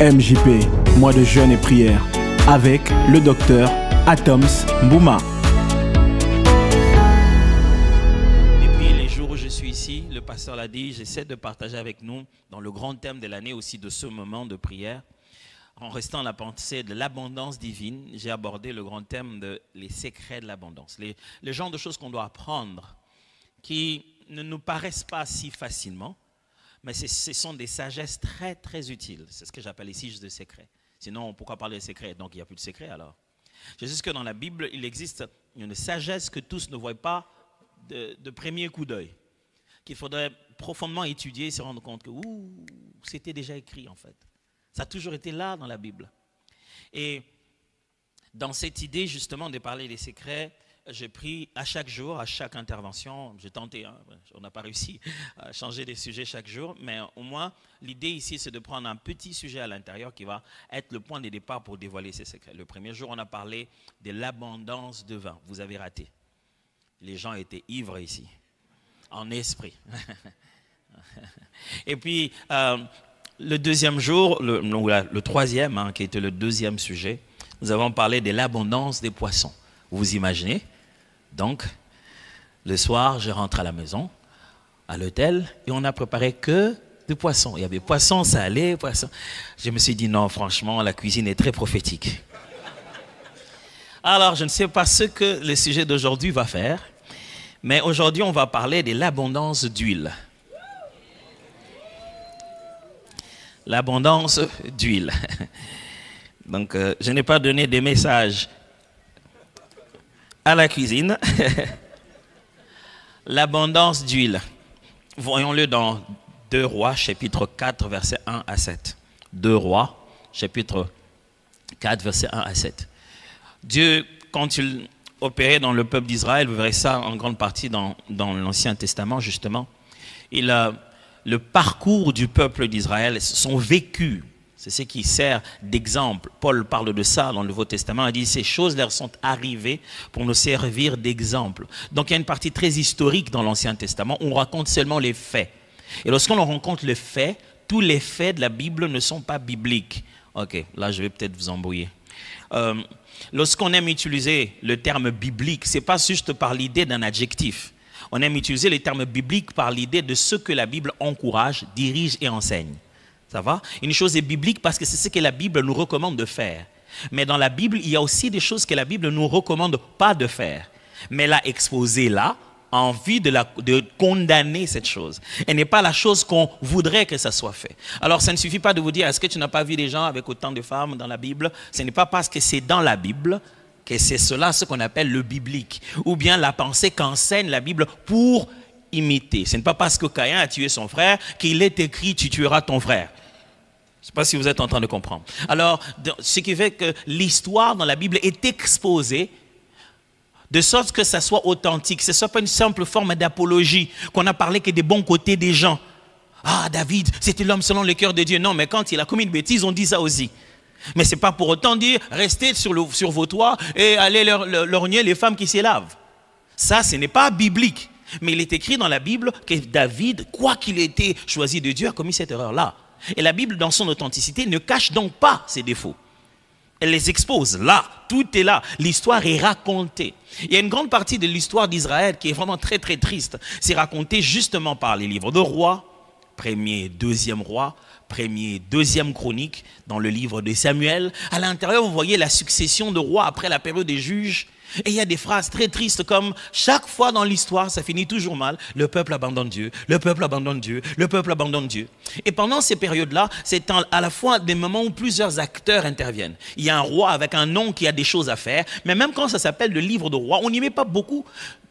MJP, mois de jeûne et prière, avec le docteur Atoms Bouma. Depuis les jours où je suis ici, le pasteur l'a dit, j'essaie de partager avec nous, dans le grand thème de l'année aussi de ce moment de prière, en restant la pensée de l'abondance divine, j'ai abordé le grand thème de les secrets de l'abondance, les, le genre de choses qu'on doit apprendre qui ne nous paraissent pas si facilement, mais ce sont des sagesses très, très utiles. C'est ce que j'appelle ici juste des secrets. Sinon, pourquoi parler de secrets Donc, il n'y a plus de secrets alors. Je sais que dans la Bible, il existe une sagesse que tous ne voient pas de, premier coup d'œil, qu'il faudrait profondément étudier et se rendre compte que c'était déjà écrit en fait. Ça a toujours été là dans la Bible. Et dans cette idée justement de parler des secrets, j'ai pris à chaque jour, à chaque intervention, j'ai tenté, hein, on n'a pas réussi à changer des sujets chaque jour, mais au moins, l'idée ici, c'est de prendre un petit sujet à l'intérieur qui va être le point de départ pour dévoiler ces secrets. Le premier jour, on a parlé de l'abondance de vin. Vous avez raté. Les gens étaient ivres ici, en esprit. Et puis, euh, le deuxième jour, le, le troisième, hein, qui était le deuxième sujet, nous avons parlé de l'abondance des poissons. Vous imaginez Donc, le soir, je rentre à la maison, à l'hôtel, et on n'a préparé que du poisson. Il y avait poisson salé, poisson. Je me suis dit, non, franchement, la cuisine est très prophétique. Alors, je ne sais pas ce que le sujet d'aujourd'hui va faire, mais aujourd'hui, on va parler de l'abondance d'huile. L'abondance d'huile. Donc, euh, je n'ai pas donné des messages à la cuisine. L'abondance d'huile. Voyons-le dans 2 Rois, chapitre 4, verset 1 à 7. 2 Rois, chapitre 4, verset 1 à 7. Dieu, quand il opérait dans le peuple d'Israël, vous verrez ça en grande partie dans, l'Ancien Testament, justement, il le parcours du peuple d'Israël, son vécu, c'est ce qui sert d'exemple. Paul parle de ça dans le Nouveau Testament. Il dit ces choses leur sont arrivées pour nous servir d'exemple. Donc il y a une partie très historique dans l'Ancien Testament. On raconte seulement les faits. Et lorsqu'on rencontre les faits, tous les faits de la Bible ne sont pas bibliques. Ok, là je vais peut-être vous embrouiller. Euh, lorsqu'on aime utiliser le terme biblique, c'est pas juste par l'idée d'un adjectif. On aime utiliser le terme biblique par l'idée de ce que la Bible encourage, dirige et enseigne. Ça va? Une chose est biblique parce que c'est ce que la Bible nous recommande de faire. Mais dans la Bible, il y a aussi des choses que la Bible ne nous recommande pas de faire. Mais l'a exposée là, envie de, de condamner cette chose. Et n'est pas la chose qu'on voudrait que ça soit fait. Alors, ça ne suffit pas de vous dire, est-ce que tu n'as pas vu des gens avec autant de femmes dans la Bible? Ce n'est pas parce que c'est dans la Bible que c'est cela ce qu'on appelle le biblique. Ou bien la pensée qu'enseigne la Bible pour imiter. Ce n'est pas parce que Caïn a tué son frère qu'il est écrit, tu tueras ton frère. Je ne sais pas si vous êtes en train de comprendre. Alors, ce qui fait que l'histoire dans la Bible est exposée de sorte que ça soit authentique. Ce ne soit pas une simple forme d'apologie, qu'on a parlé que des bons côtés des gens. Ah, David, c'était l'homme selon le cœur de Dieu. Non, mais quand il a commis une bêtise, on dit ça aussi. Mais ce n'est pas pour autant dire restez sur, sur vos toits et allez lorgner les femmes qui s'y lavent. Ça, ce n'est pas biblique. Mais il est écrit dans la Bible que David, quoi qu'il ait été choisi de Dieu, a commis cette erreur-là. Et la Bible, dans son authenticité, ne cache donc pas ses défauts. Elle les expose là, tout est là, l'histoire est racontée. Il y a une grande partie de l'histoire d'Israël qui est vraiment très très triste. C'est raconté justement par les livres de rois, premier, deuxième roi, premier, deuxième chronique, dans le livre de Samuel. À l'intérieur, vous voyez la succession de rois après la période des juges. Et il y a des phrases très tristes comme chaque fois dans l'histoire, ça finit toujours mal. Le peuple abandonne Dieu, le peuple abandonne Dieu, le peuple abandonne Dieu. Et pendant ces périodes-là, c'est à la fois des moments où plusieurs acteurs interviennent. Il y a un roi avec un nom qui a des choses à faire, mais même quand ça s'appelle le livre de roi, on n'y met pas beaucoup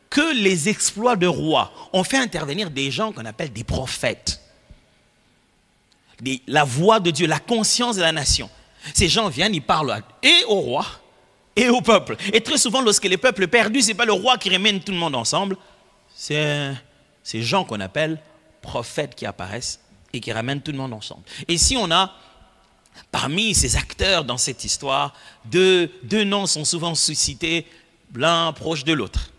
que les exploits de roi. On fait intervenir des gens qu'on appelle des prophètes. la voix de Dieu, la conscience de la nation. Ces gens viennent, ils parlent et au roi, et au peuple. Et très souvent, lorsque les peuples perdus, ce n'est pas le roi qui ramène tout le monde ensemble, c'est ces gens qu'on appelle prophètes qui apparaissent et qui ramènent tout le monde ensemble. Et si on a, parmi ces acteurs dans cette histoire, deux, deux noms sont souvent suscités, l'un proche de l'autre.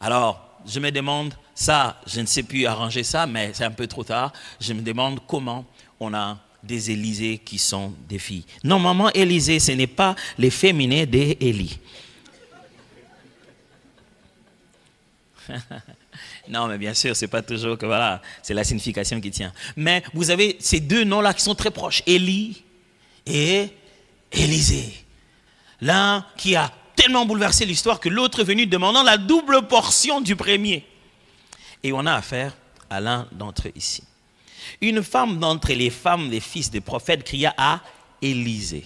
Alors, je me demande, ça, je ne sais plus arranger ça, mais c'est un peu trop tard, je me demande comment on a des Élysées qui sont des filles. Normalement, Élysée, ce n'est pas les féminins des Élie. non, mais bien sûr, c'est pas toujours que voilà, c'est la signification qui tient. Mais vous avez ces deux noms-là qui sont très proches, Élie et Élisée. L'un qui a tellement bouleversé l'histoire que l'autre est venu demandant la double portion du premier. Et on a affaire à l'un d'entre eux ici. Une femme d'entre les femmes des fils des prophètes cria à Élisée.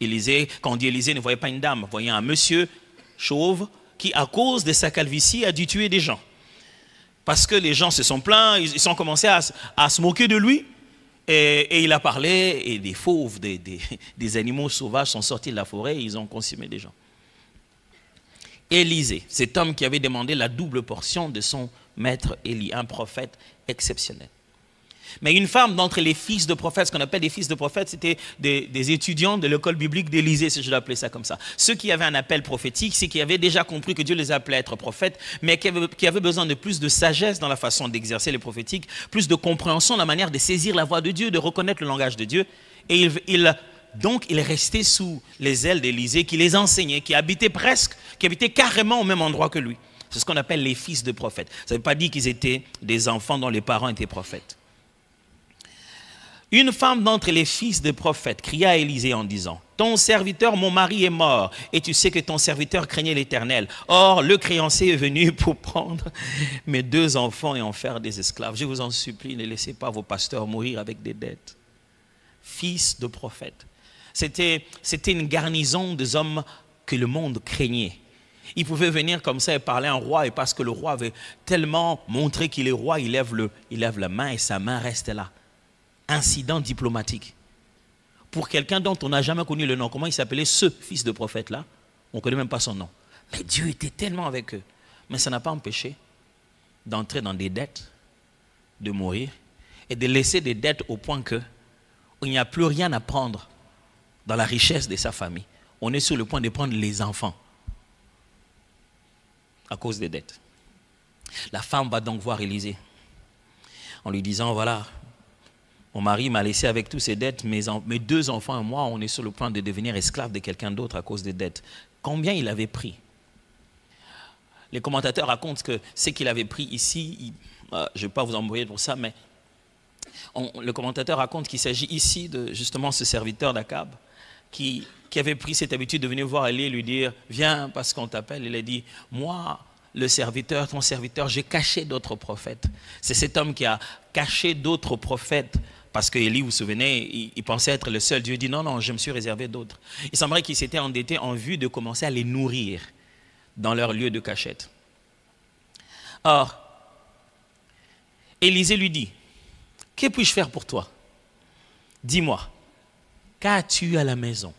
Élisée, quand on dit Élisée, ne voyait pas une dame, voyait un monsieur chauve qui, à cause de sa calvitie, a dû tuer des gens. Parce que les gens se sont plaints, ils ont commencé à, se moquer de lui. Et, il a parlé, et des fauves, des, des, animaux sauvages sont sortis de la forêt et ils ont consumé des gens. Élisée, cet homme qui avait demandé la double portion de son maître Élie, un prophète exceptionnel. Mais une femme d'entre les fils de prophètes, ce qu'on appelle des fils de prophètes, c'était des, étudiants de l'école biblique d'Élysée, si je l'appelais ça comme ça. Ceux qui avaient un appel prophétique, c'est qui avaient déjà compris que Dieu les appelait à être prophètes, mais qui avaient, besoin de plus de sagesse dans la façon d'exercer les prophétiques, plus de compréhension, la manière de saisir la voix de Dieu, de reconnaître le langage de Dieu. Et il, donc, il restait sous les ailes d'Élysée, qui les enseignait, qui habitait presque, qui habitait carrément au même endroit que lui. C'est ce qu'on appelle les fils de prophètes. Ça ne veut pas dire qu'ils étaient des enfants dont les parents étaient prophètes. Une femme d'entre les fils des prophètes cria à Élisée en disant, Ton serviteur, mon mari, est mort, et tu sais que ton serviteur craignait l'Éternel. Or, le créancier est venu pour prendre mes deux enfants et en faire des esclaves. Je vous en supplie, ne laissez pas vos pasteurs mourir avec des dettes. Fils de prophètes. C'était, c'était une garnison des hommes que le monde craignait. Il pouvait venir comme ça et parler à un roi, et parce que le roi avait tellement montré qu'il est roi, il lève, le, il lève la main et sa main reste là incident diplomatique. Pour quelqu'un dont on n'a jamais connu le nom, comment il s'appelait ce fils de prophète-là On ne connaît même pas son nom. Mais Dieu était tellement avec eux. Mais ça n'a pas empêché d'entrer dans des dettes, de mourir, et de laisser des dettes au point que il n'y a plus rien à prendre dans la richesse de sa famille. On est sur le point de prendre les enfants à cause des dettes. La femme va donc voir Élisée en lui disant, voilà, mon mari m'a laissé avec toutes ses dettes, mes, deux enfants et moi, on est sur le point de devenir esclaves de quelqu'un d'autre à cause des dettes. Combien il avait pris? Les commentateurs racontent que ce qu'il avait pris ici, euh, je ne vais pas vous envoyer pour ça, mais le commentateur raconte qu'il s'agit ici de justement ce serviteur d'Akab qui, avait pris cette habitude de venir voir Ali et lui dire Viens parce qu'on t'appelle. Il a dit Moi, le serviteur, ton serviteur, j'ai caché d'autres prophètes. C'est cet homme qui a caché d'autres prophètes parce qu'Élie, vous vous souvenez, il, pensait être le seul. Dieu dit non, non, je me suis réservé d'autres. Il semblerait qu'il s'était endetté en vue de commencer à les nourrir dans leur lieu de cachette. Or, Élisée lui dit, que puis-je faire pour toi? Dis-moi, qu'as-tu à la maison?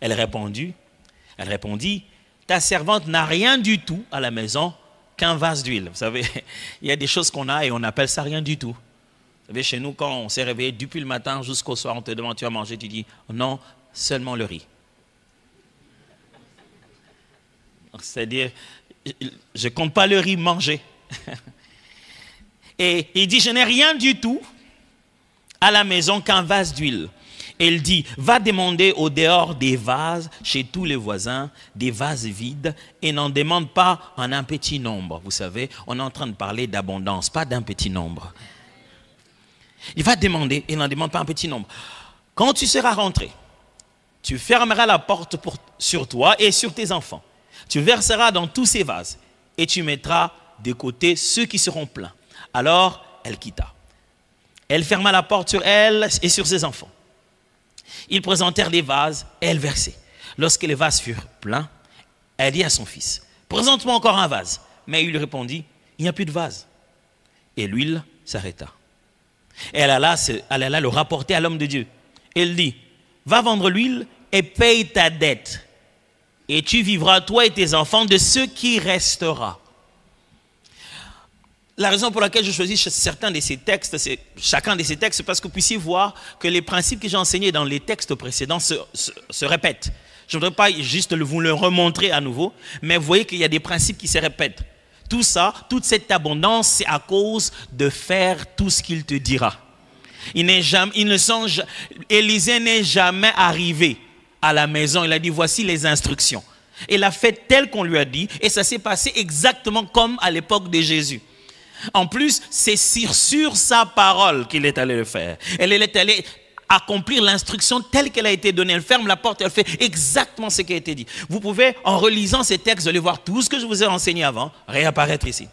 Elle répondit, elle répondit, ta servante n'a rien du tout à la maison qu'un vase d'huile. Vous savez, il y a des choses qu'on a et on appelle ça rien du tout. Savez, chez nous, quand on s'est réveillé depuis le matin jusqu'au soir, on te demande tu as mangé, tu dis non, seulement le riz. C'est-à-dire, je ne compte pas le riz manger. Et il dit, je n'ai rien du tout à la maison qu'un vase d'huile. Et il dit, va demander au dehors des vases chez tous les voisins, des vases vides, et n'en demande pas en un petit nombre. Vous savez, on est en train de parler d'abondance, pas d'un petit nombre. Il va demander, il n'en demande pas un petit nombre. Quand tu seras rentré, tu fermeras la porte sur toi et sur tes enfants. Tu verseras dans tous ces vases et tu mettras de côté ceux qui seront pleins. Alors, elle quitta. Elle ferma la porte sur elle et sur ses enfants. Ils présentèrent les vases et elle versait. Lorsque les vases furent pleins, elle dit à son fils, Présente-moi encore un vase. Mais il lui répondit, Il n'y a plus de vase. Et l'huile s'arrêta. Et elle alla, elle le rapporter à l'homme de Dieu. Elle dit, va vendre l'huile et paye ta dette. Et tu vivras, toi et tes enfants, de ce qui restera. La raison pour laquelle je choisis certains de ces textes, chacun de ces textes, c'est parce que vous puissiez voir que les principes que j'ai enseignés dans les textes précédents se, se répètent. Je ne voudrais pas juste vous le remontrer à nouveau, mais voyez qu'il y a des principes qui se répètent. Tout ça, toute cette abondance, c'est à cause de faire tout ce qu'il te dira. Il n'est jamais, il ne songe, Élisée n'est jamais arrivé à la maison. Il a dit, voici les instructions. Il a fait tel qu'on lui a dit et ça s'est passé exactement comme à l'époque de Jésus. En plus, c'est sur, sur sa parole qu'il est allé le faire. Elle est allée accomplir l'instruction telle qu'elle a été donnée. Elle ferme la porte, elle fait exactement ce qui a été dit. Vous pouvez, en relisant ces textes, aller voir tout ce que je vous ai enseigné avant réapparaître ici.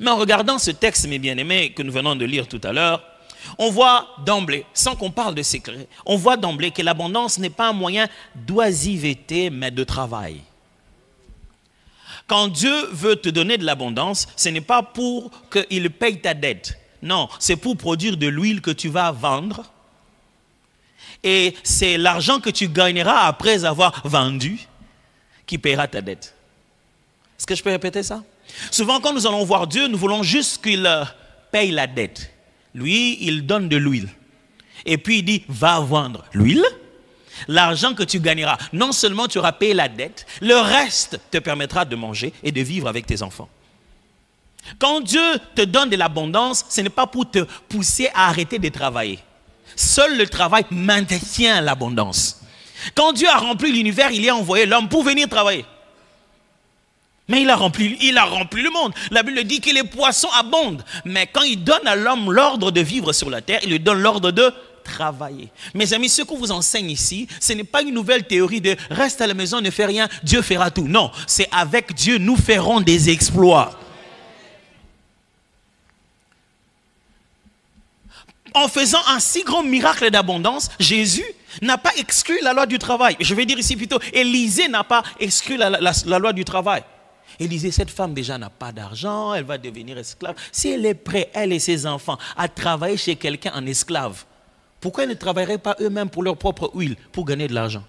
Mais en regardant ce texte, mes bien-aimés, que nous venons de lire tout à l'heure, on voit d'emblée, sans qu'on parle de secret, on voit d'emblée que l'abondance n'est pas un moyen d'oisiveté, mais de travail. Quand Dieu veut te donner de l'abondance, ce n'est pas pour qu'il paye ta dette. Non, c'est pour produire de l'huile que tu vas vendre. Et c'est l'argent que tu gagneras après avoir vendu qui paiera ta dette. Est-ce que je peux répéter ça? Souvent, quand nous allons voir Dieu, nous voulons juste qu'il euh, paye la dette. Lui, il donne de l'huile. Et puis il dit, va vendre l'huile. L'argent que tu gagneras, non seulement tu auras payé la dette, le reste te permettra de manger et de vivre avec tes enfants. Quand Dieu te donne de l'abondance, ce n'est pas pour te pousser à arrêter de travailler. Seul le travail maintient l'abondance. Quand Dieu a rempli l'univers, il a envoyé l'homme pour venir travailler. Mais il a rempli, il a rempli le monde. La Bible dit que les poissons abondent. Mais quand il donne à l'homme l'ordre de vivre sur la terre, il lui donne l'ordre de travailler. Mes amis, ce qu'on vous enseigne ici, ce n'est pas une nouvelle théorie de reste à la maison, ne fais rien, Dieu fera tout. Non, c'est avec Dieu, nous ferons des exploits. En faisant un si grand miracle d'abondance, Jésus n'a pas exclu la loi du travail. Je vais dire ici plutôt, Élisée n'a pas exclu la, loi du travail. Élisée, cette femme déjà n'a pas d'argent, elle va devenir esclave. Si elle est prête, elle et ses enfants, à travailler chez quelqu'un en esclave, pourquoi ne travailleraient pas eux-mêmes pour leur propre huile, pour gagner de l'argent?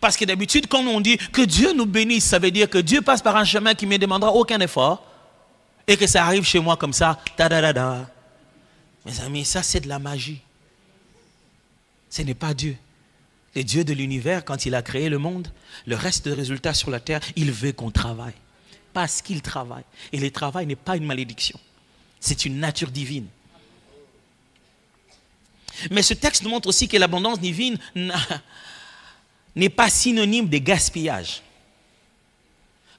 Parce que d'habitude, quand on dit que Dieu nous bénisse, ça veut dire que Dieu passe par un chemin qui ne demandera aucun effort et que ça arrive chez moi comme ça. Ta -da -da -da. Mes amis, ça c'est de la magie. Ce n'est pas Dieu. Le Dieu de l'univers, quand il a créé le monde, le reste des résultats sur la terre, il veut qu'on travaille. Parce qu'il travaille. Et le travail n'est pas une malédiction. C'est une nature divine. Mais ce texte nous montre aussi que l'abondance divine n'est pas synonyme de gaspillage.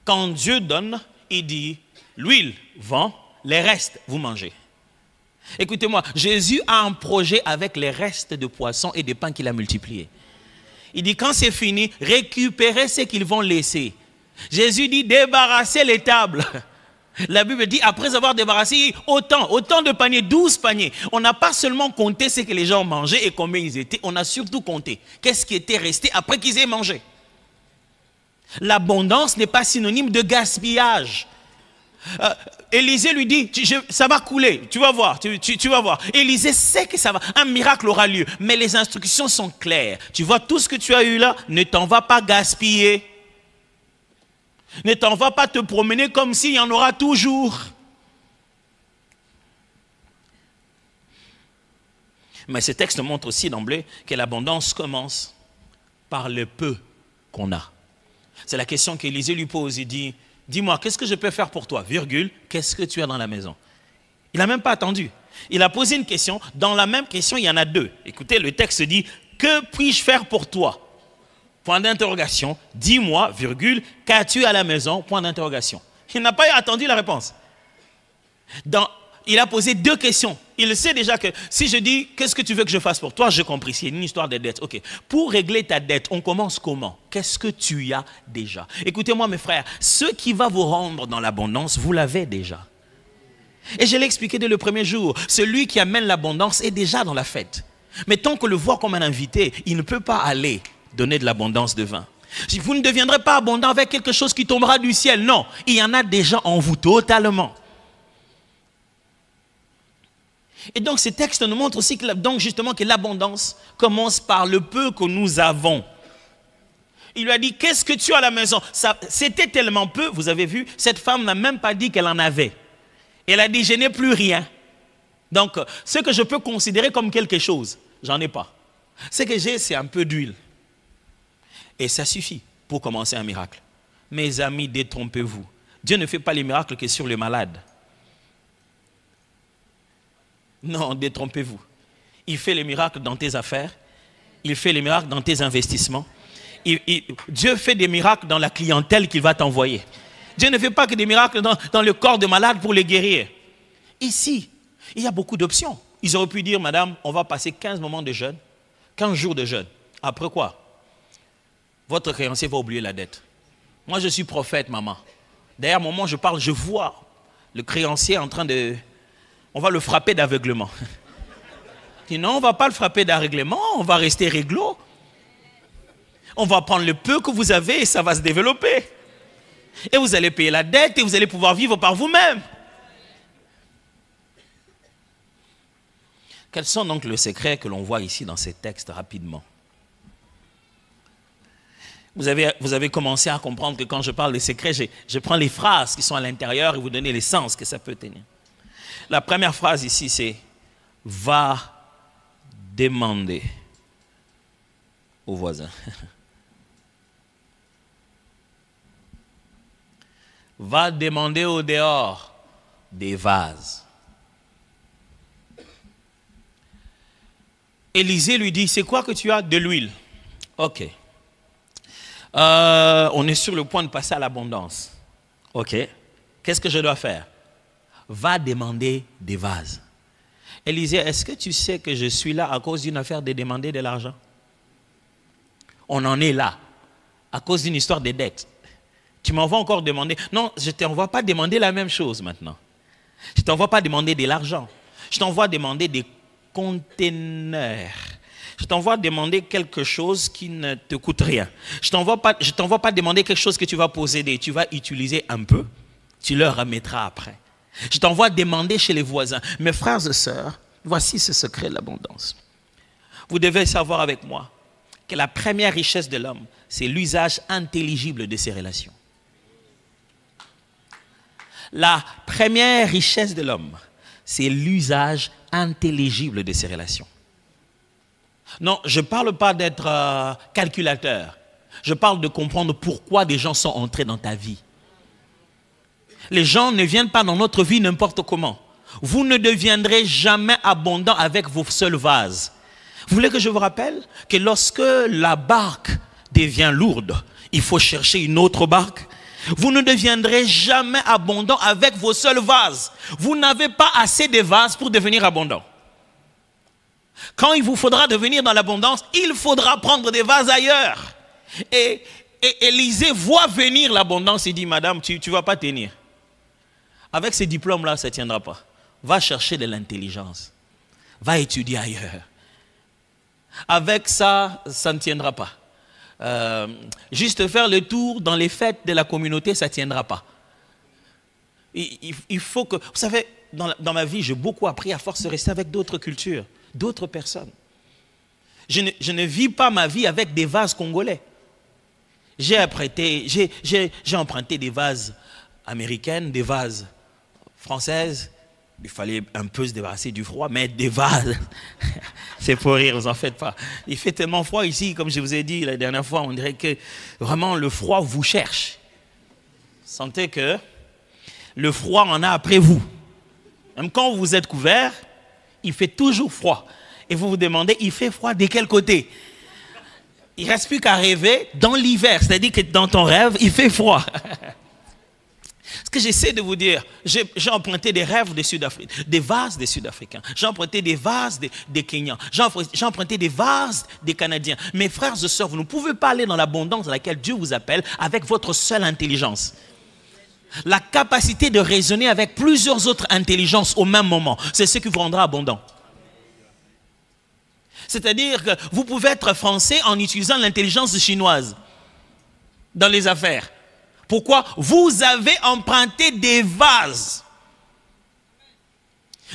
Quand Dieu donne, il dit, l'huile vend, les restes, vous mangez. Écoutez-moi, Jésus a un projet avec les restes de poissons et de pains qu'il a multipliés. Il dit, quand c'est fini, récupérez ce qu'ils vont laisser. Jésus dit, débarrassez les tables. La Bible dit, après avoir débarrassé autant, autant de paniers, 12 paniers, on n'a pas seulement compté ce que les gens mangeaient et combien ils étaient, on a surtout compté qu'est-ce qui était resté après qu'ils aient mangé. L'abondance n'est pas synonyme de gaspillage. Euh, Élisée lui dit, ça va couler, tu vas voir, tu, vas voir. Élisée sait que ça va, un miracle aura lieu, mais les instructions sont claires. Tu vois, tout ce que tu as eu là, ne t'en va pas gaspiller. Ne t'en va pas te promener comme s'il y en aura toujours. Mais ce texte montre aussi d'emblée que l'abondance commence par le peu qu'on a. C'est la question qu'Élisée lui pose. Il dit, dis-moi, qu'est-ce que je peux faire pour toi? Virgule, qu'est-ce que tu as dans la maison? Il n'a même pas attendu. Il a posé une question. Dans la même question, il y en a deux. Écoutez, le texte dit, que puis-je faire pour toi Point d'interrogation. Dis-moi, virgule, qu'as-tu à la maison? Point d'interrogation. Il n'a pas attendu la réponse. Dans, il a posé deux questions. Il sait déjà que si je dis qu'est-ce que tu veux que je fasse pour toi, j'ai compris. C'est une histoire de dette. Ok. Pour régler ta dette, on commence comment? Qu'est-ce que tu as déjà? Écoutez-moi, mes frères. Ce qui va vous rendre dans l'abondance, vous l'avez déjà. Et je l'ai expliqué dès le premier jour. Celui qui amène l'abondance est déjà dans la fête. Mais tant que le voit comme un invité, il ne peut pas aller donner de l'abondance de vin. Vous ne deviendrez pas abondant avec quelque chose qui tombera du ciel, non, il y en a déjà en vous totalement. Et donc ces textes nous montrent aussi que, donc justement que l'abondance commence par le peu que nous avons. Il lui a dit, qu'est-ce que tu as à la maison? C'était tellement peu, vous avez vu, cette femme n'a même pas dit qu'elle en avait. Elle a dit, je n'ai plus rien. Donc, ce que je peux considérer comme quelque chose, j'en ai pas. Ce que j'ai, c'est un peu d'huile. Et ça suffit pour commencer un miracle. Mes amis, détrompez-vous. Dieu ne fait pas les miracles que sur les malades. Non, détrompez-vous. Il fait les miracles dans tes affaires. Il fait les miracles dans tes investissements. Dieu fait des miracles dans la clientèle qu'il va t'envoyer. Dieu ne fait pas que des miracles dans, dans le corps de malade pour les guérir. Ici, il y a beaucoup d'options. Ils auraient pu dire, Madame, on va passer 15 moments de jeûne, 15 jours de jeûne. Après quoi? Votre créancier va oublier la dette. Moi, je suis prophète, maman. D'ailleurs, au moment où je parle, je vois le créancier en train de... On va le frapper d'aveuglement. Non, on ne va pas le frapper d'aveuglement, on va rester réglo. On va prendre le peu que vous avez et ça va se développer. Et vous allez payer la dette et vous allez pouvoir vivre par vous-même. Quels sont donc les secrets que l'on voit ici dans ces textes rapidement? Vous avez, commencé à comprendre que quand je parle des secrets, je, je prends les phrases qui sont à l'intérieur et vous donner les sens que ça peut tenir. La première phrase ici, c'est va demander au voisin. va demander au dehors des vases. Élisée lui dit, c'est quoi que tu as De l'huile? Ok. Euh, on est sur le point de passer à l'abondance. Ok. Qu'est-ce que je dois faire? Va demander des vases. Élisée, est-ce que tu sais que je suis là à cause d'une affaire de demander de l'argent? On en est là, à cause d'une histoire de dettes. Tu m'envoies encore demander. Non, je ne t'envoie pas demander la même chose maintenant. Je ne t'envoie pas demander de l'argent. Je t'envoie demander des conteneurs. Je t'envoie demander quelque chose qui ne te coûte rien. Je ne t'envoie pas, demander quelque chose que tu vas posséder. Tu vas utiliser un peu. Tu leur remettras après. Je t'envoie demander chez les voisins. Mes frères et sœurs, voici ce secret de l'abondance. Vous devez savoir avec moi que la première richesse de l'homme, c'est l'usage intelligible de ses relations. La première richesse de l'homme, c'est l'usage intelligible de ses relations. Non, je ne parle pas d'être euh, calculateur. Je parle de comprendre pourquoi des gens sont entrés dans ta vie. Les gens ne viennent pas dans notre vie n'importe comment. Vous ne deviendrez jamais abondant avec vos seuls vases. Vous voulez que je vous rappelle que lorsque la barque devient lourde, il faut chercher une autre barque vous ne deviendrez jamais abondant avec vos seuls vases. Vous n'avez pas assez de vases pour devenir abondant. Quand il vous faudra devenir dans l'abondance, il faudra prendre des vases ailleurs. Et, Élisée voit venir l'abondance et dit, Madame, tu ne vas pas tenir. Avec ces diplômes-là, ça ne tiendra pas. Va chercher de l'intelligence. Va étudier ailleurs. Avec ça, ça ne tiendra pas. Euh, juste faire le tour dans les fêtes de la communauté, ça ne tiendra pas. Il, faut que... Vous savez, dans, ma vie, j'ai beaucoup appris à force de rester avec d'autres cultures, d'autres personnes. Je ne, je ne, vis pas ma vie avec des vases congolais. J'ai emprunté des vases américaines, des vases françaises, il fallait un peu se débarrasser du froid, mais des vases, c'est pour rire, vous en faites pas. Il fait tellement froid ici, comme je vous ai dit la dernière fois, on dirait que vraiment le froid vous cherche. Sentez que le froid en a après vous. Même quand vous êtes couvert, il fait toujours froid. Et vous vous demandez, il fait froid de quel côté? Il reste plus qu'à rêver dans l'hiver, c'est-à-dire que dans ton rêve, il fait froid. Ce que j'essaie de vous dire, j'ai emprunté des rêves des Sud-Africains, des vases des Sud-Africains. J'ai emprunté des vases des, des Kenyans. J'ai emprunté des vases des Canadiens. Mes frères et sœurs, vous ne pouvez pas aller dans l'abondance à laquelle Dieu vous appelle avec votre seule intelligence. La capacité de raisonner avec plusieurs autres intelligences au même moment, c'est ce qui vous rendra abondant. C'est-à-dire que vous pouvez être français en utilisant l'intelligence chinoise dans les affaires. Pourquoi? Vous avez emprunté des vases.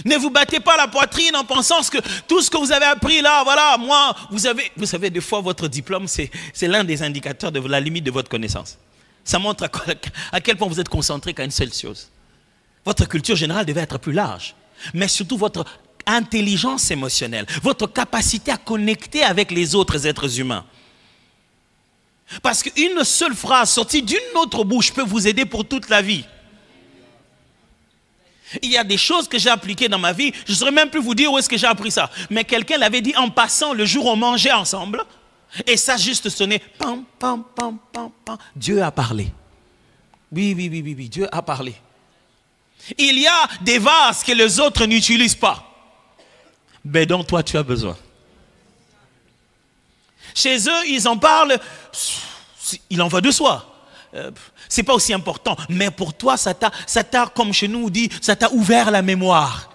Ne vous battez pas la poitrine en pensant que tout ce que vous avez appris là, voilà, moi, vous avez, vous savez, des fois, votre diplôme, c'est l'un des indicateurs de la limite de votre connaissance. Ça montre à, quel point vous êtes concentré qu'à une seule chose. Votre culture générale devait être plus large, mais surtout votre intelligence émotionnelle, votre capacité à connecter avec les autres êtres humains. Parce qu'une seule phrase sortie d'une autre bouche peut vous aider pour toute la vie. Il y a des choses que j'ai appliquées dans ma vie, je ne saurais même plus vous dire où est-ce que j'ai appris ça. Mais quelqu'un l'avait dit en passant le jour où on mangeait ensemble, et ça juste sonnait, pam, pam, pam, pam, pam. Dieu a parlé. Oui, oui, oui, oui, oui, Dieu a parlé. Il y a des vases que les autres n'utilisent pas, mais dont toi tu as besoin. Chez eux, ils en parlent, il en va de soi. Euh, c'est pas aussi important, mais pour toi, ça t'a, comme chez nous on dit, ça t'a ouvert la mémoire.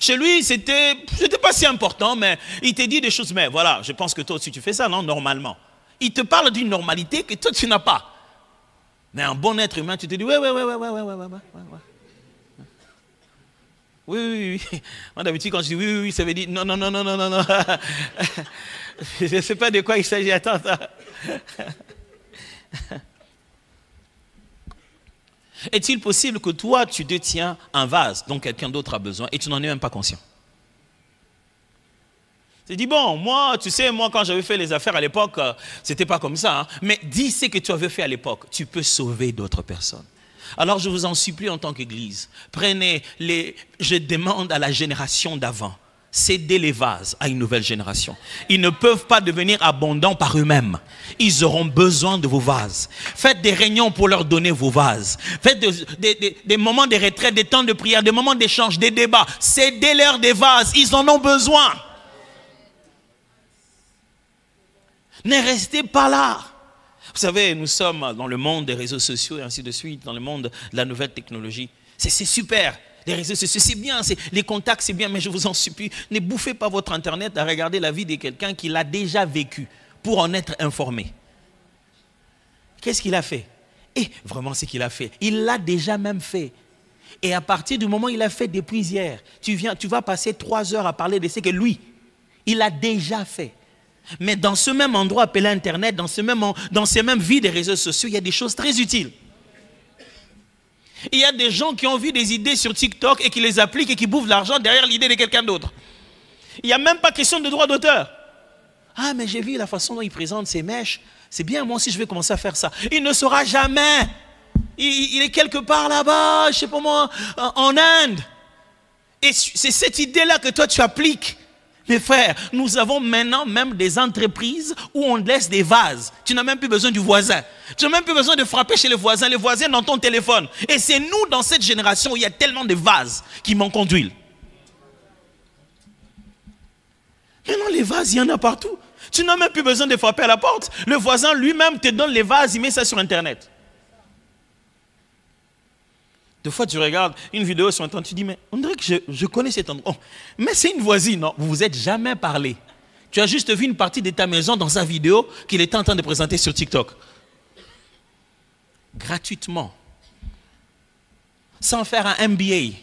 Chez lui, c'était, c'était pas si important, mais il t'a dit des choses. Mais voilà, je pense que toi aussi tu fais ça, non, normalement. Il te parle d'une normalité que toi tu n'as pas. Mais un bon être humain, tu te dis, ouais, ouais, ouais, ouais, ouais, ouais, ouais, ouais. Oui, oui, oui. Moi, d'habitude, quand je dis oui, oui, oui, ça veut dire non, non, non, non, non, non, non. je ne sais pas de quoi il s'agit. Attends, attends. Est-il possible que toi, tu détiens un vase dont quelqu'un d'autre a besoin et tu n'en es même pas conscient? Tu dis, bon, moi, tu sais, moi, quand j'avais fait les affaires à l'époque, euh, c'était pas comme ça. Hein. Mais dis ce que tu avais fait à l'époque. Tu peux sauver d'autres personnes. Alors, je vous en supplie en tant qu'Église, prenez les. Je demande à la génération d'avant céder les vases à une nouvelle génération. Ils ne peuvent pas devenir abondants par eux-mêmes. Ils auront besoin de vos vases. Faites des réunions pour leur donner vos vases. Faites des, moments de retraite, des temps de prière, des moments d'échange, des débats. Cédez-leur des vases. Ils en ont besoin. Ne restez pas là. Vous savez, nous sommes dans le monde des réseaux sociaux et ainsi de suite, dans le monde de la nouvelle technologie. C'est super. Les réseaux sociaux, c'est bien, les contacts, c'est bien, mais je vous en supplie, ne bouffez pas votre Internet à regarder la vie de quelqu'un qui l'a déjà vécu pour en être informé. Qu'est-ce qu'il a fait? Et vraiment, ce qu'il a fait, il l'a déjà même fait. Et à partir du moment où il a fait depuis hier, tu, viens, tu vas passer trois heures à parler de ce que lui, il a déjà fait. Mais dans ce même endroit appelé Internet, dans, ce même, dans ces mêmes vies des réseaux sociaux, il y a des choses très utiles. Il y a des gens qui ont vu des idées sur TikTok et qui les appliquent et qui bouffent l'argent derrière l'idée de quelqu'un d'autre. Il n'y a même pas question de droit d'auteur. Ah, mais j'ai vu la façon dont il présente ses mèches. C'est bien, moi aussi je vais commencer à faire ça. Il ne saura jamais. Il, est quelque part là-bas, je sais pas moi, en Inde. Et c'est cette idée-là que toi tu appliques. Mes frères, nous avons maintenant même des entreprises où on laisse des vases. Tu n'as même plus besoin du voisin. Tu n'as même plus besoin de frapper chez le voisin. Le voisin dans ton téléphone. Et c'est nous, dans cette génération, où il y a tellement de vases qui manquent d'huile. Maintenant, les vases, il y en a partout. Tu n'as même plus besoin de frapper à la porte. Le voisin lui-même te donne les vases, il met ça sur Internet. Des fois, tu regardes une vidéo sur Internet, tu dis, mais on dirait que je, connais cet endroit. Oh, mais c'est une voisine, non Vous vous êtes jamais parlé. Tu as juste vu une partie de ta maison dans sa vidéo qu'il était en train de présenter sur TikTok. Gratuitement. Sans faire un MBA.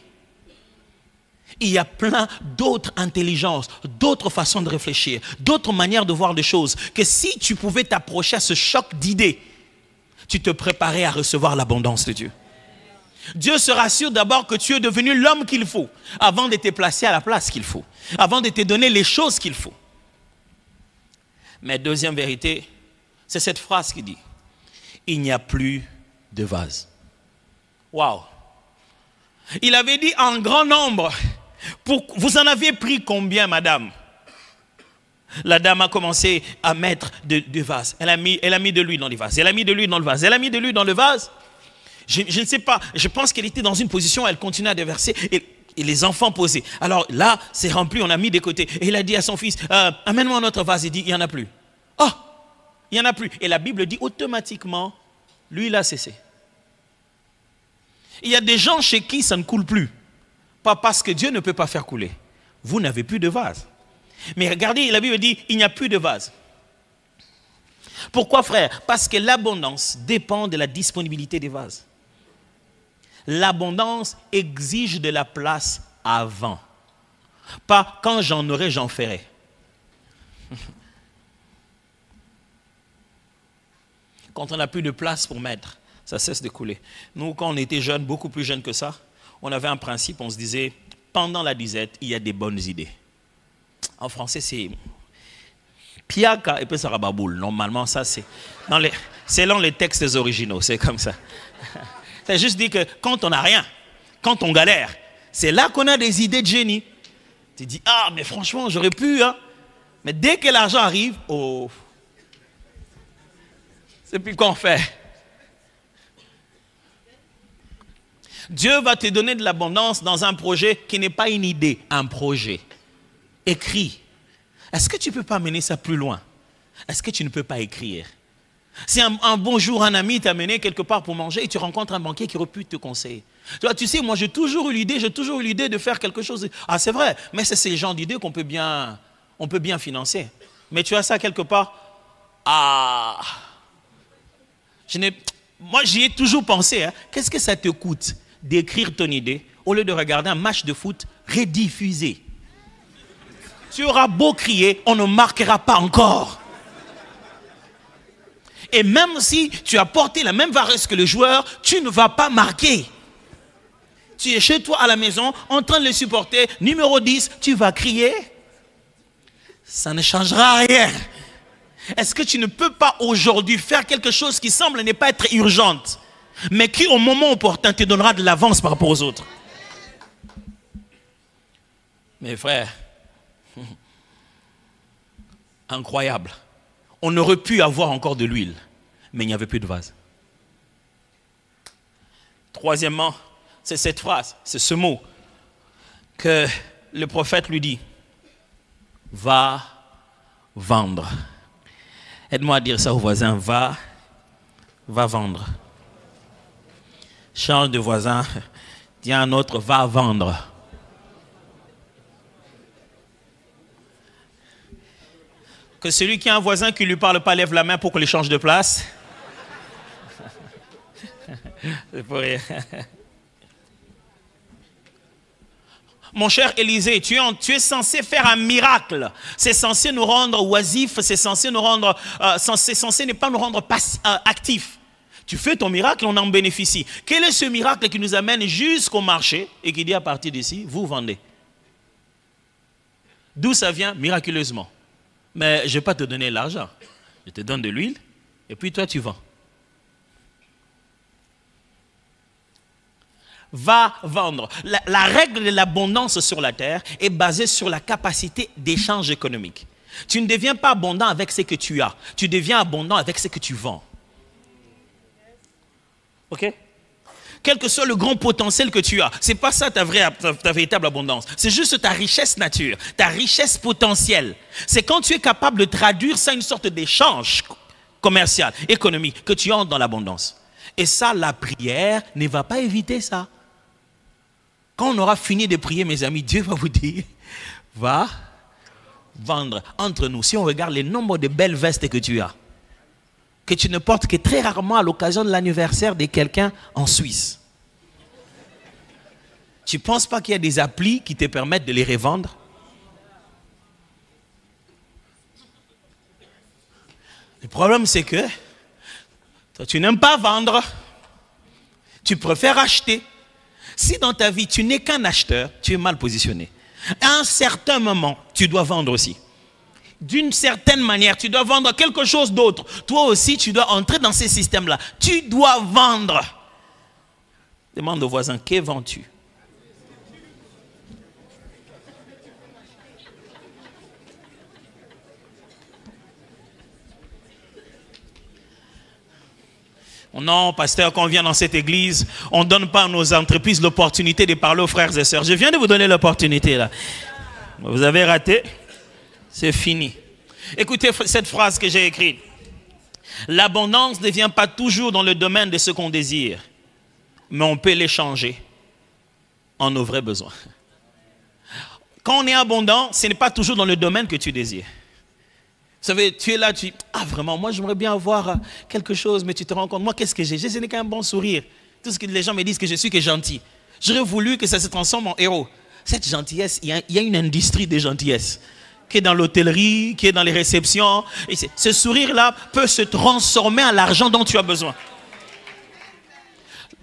Il y a plein d'autres intelligences, d'autres façons de réfléchir, d'autres manières de voir les choses, que si tu pouvais t'approcher à ce choc d'idées, tu te préparais à recevoir l'abondance de Dieu. Dieu se rassure d'abord que tu es devenu l'homme qu'il faut, avant de te placer à la place qu'il faut, avant de te donner les choses qu'il faut. Mais deuxième vérité, c'est cette phrase qui dit, il n'y a plus de vase. Waouh. Il avait dit en grand nombre, vous en avez pris combien, madame? La dame a commencé à mettre de, vases. Elle a, mis, elle a mis de l'huile dans les vases. Elle a mis de l'huile dans le vase. Elle a mis de l'huile dans le vase. Je, ne sais pas, je pense qu'elle était dans une position, elle continuait à déverser. Et, les enfants posaient. Alors là, c'est rempli, on a mis des côtés. Et il a dit à son fils, euh, amène-moi notre vase. Il dit, il n'y en a plus. Oh, il n'y en a plus. Et la Bible dit automatiquement, lui, il a cessé. Il y a des gens chez qui ça ne coule plus. Pas parce que Dieu ne peut pas faire couler. Vous n'avez plus de vase. Mais regardez, la Bible dit, il n'y a plus de vase. Pourquoi, frère? Parce que l'abondance dépend de la disponibilité des vases l'abondance exige de la place avant. Pas quand j'en aurai, j'en ferai. Quand on n'a plus de place pour mettre, ça cesse de couler. Nous, quand on était jeunes, beaucoup plus jeunes que ça, on avait un principe, on se disait, pendant la disette, il y a des bonnes idées. En français, c'est piaka et puis Normalement, ça, c'est selon les textes originaux, c'est comme ça. Ça juste dit que quand on n'a rien, quand on galère, c'est là qu'on a des idées de génie. Tu dis, ah, mais franchement, j'aurais pu, hein. Mais dès que l'argent arrive, oh, c'est plus qu'on fait. Dieu va te donner de l'abondance dans un projet qui n'est pas une idée, un projet. Écrit. Est-ce que tu ne peux pas mener ça plus loin? Est-ce que tu ne peux pas écrire? Si un, bon jour, un ami t'a mené quelque part pour manger et tu rencontres un banquier qui pu te conseiller. Tu, vois, tu sais, moi j'ai toujours eu l'idée, j'ai toujours eu l'idée de faire quelque chose. Ah, c'est vrai, mais c'est ces genres d'idées qu'on peut bien, peut bien financer. Mais tu as ça quelque part. Ah. Je moi j'y ai toujours pensé. Hein. Qu'est-ce que ça te coûte d'écrire ton idée au lieu de regarder un match de foot rediffusé? Tu auras beau crier, on ne marquera pas encore. Et même si tu as porté la même varese que le joueur, tu ne vas pas marquer. Tu es chez toi à la maison, en train de le supporter, numéro 10, tu vas crier. Ça ne changera rien. Est-ce que tu ne peux pas aujourd'hui faire quelque chose qui semble ne pas être urgente, mais qui au moment opportun te donnera de l'avance par rapport aux autres? Mes frères, incroyable. On aurait pu avoir encore de l'huile, mais il n'y avait plus de vase. Troisièmement, c'est cette phrase, c'est ce mot que le prophète lui dit. Va vendre. Aide-moi à dire ça au voisin. Va, va vendre. Change de voisin. Dis à un autre, va vendre. Que celui qui a un voisin qui ne lui parle pas lève la main pour qu'il change de place. C'est pour rire. Mon cher Élisée, tu es, censé faire un miracle. C'est censé nous rendre oisifs, c'est censé nous rendre, euh, censé ne pas nous rendre euh, actifs. Tu fais ton miracle, on en bénéficie. Quel est ce miracle qui nous amène jusqu'au marché et qui dit à partir d'ici, vous vendez? D'où ça vient Miraculeusement? Mais je ne vais pas te donner l'argent. Je te donne de l'huile et puis toi tu vends. va vendre. La, règle de l'abondance sur la terre est basée sur la capacité d'échange économique. Tu ne deviens pas abondant avec ce que tu as, tu deviens abondant avec ce que tu vends. OK? Quel que soit le grand potentiel que tu as, ce n'est pas ça ta, vraie, ta véritable abondance. C'est juste ta richesse nature, ta richesse potentielle. C'est quand tu es capable de traduire ça une sorte d'échange commercial, économique, que tu entres dans l'abondance. Et ça, la prière ne va pas éviter ça. Quand on aura fini de prier, mes amis, Dieu va vous dire, va vendre entre nous. Si on regarde le nombre de belles vestes que tu as, que tu ne portes que très rarement à l'occasion de l'anniversaire de quelqu'un en Suisse. Tu ne penses pas qu'il y a des applis qui te permettent de les revendre? Le problème, c'est que toi, tu n'aimes pas vendre. Tu préfères acheter. Si dans ta vie, tu n'es qu'un acheteur, tu es mal positionné. À un certain moment, tu dois vendre aussi. D'une certaine manière, tu dois vendre quelque chose d'autre. Toi aussi, tu dois entrer dans ces systèmes-là. Tu dois vendre. Demande au voisin, que vends-tu? Non, pasteur, quand on vient dans cette église, on ne donne pas à nos entreprises l'opportunité de parler aux frères et sœurs. Je viens de vous donner l'opportunité là. Vous avez raté, c'est fini. Écoutez cette phrase que j'ai écrite. L'abondance ne vient pas toujours dans le domaine de ce qu'on désire, mais on peut l'échanger en nos vrais besoins. Quand on est abondant, ce n'est pas toujours dans le domaine que tu désires. Vous savez, tu es là, tu dis, ah vraiment, moi j'aimerais bien avoir euh, quelque chose, mais tu te rends compte, moi qu'est-ce que j'ai? J'ai ce n'est qu'un bon sourire. Tout ce que les gens me disent que je suis gentil. J'aurais voulu que ça se transforme en héros. Cette gentillesse, il y a, une industrie de gentillesse qui est dans l'hôtellerie, qui est dans les réceptions. Ce sourire-là peut se transformer en l'argent dont tu as besoin.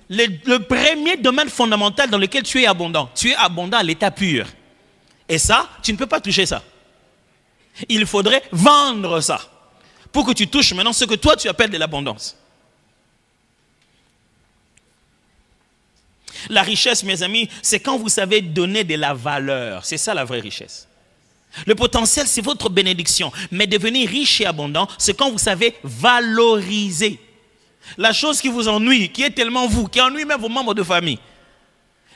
Le, premier domaine fondamental dans lequel tu es abondant, tu es abondant à l'état pur. Et ça, tu ne peux pas toucher ça. Il faudrait vendre ça pour que tu touches maintenant ce que toi tu appelles de l'abondance. La richesse, mes amis, c'est quand vous savez donner de la valeur. C'est ça la vraie richesse. Le potentiel, c'est votre bénédiction. Mais devenir riche et abondant, c'est quand vous savez valoriser. La chose qui vous ennuie, qui est tellement vous, qui ennuie même vos membres de famille.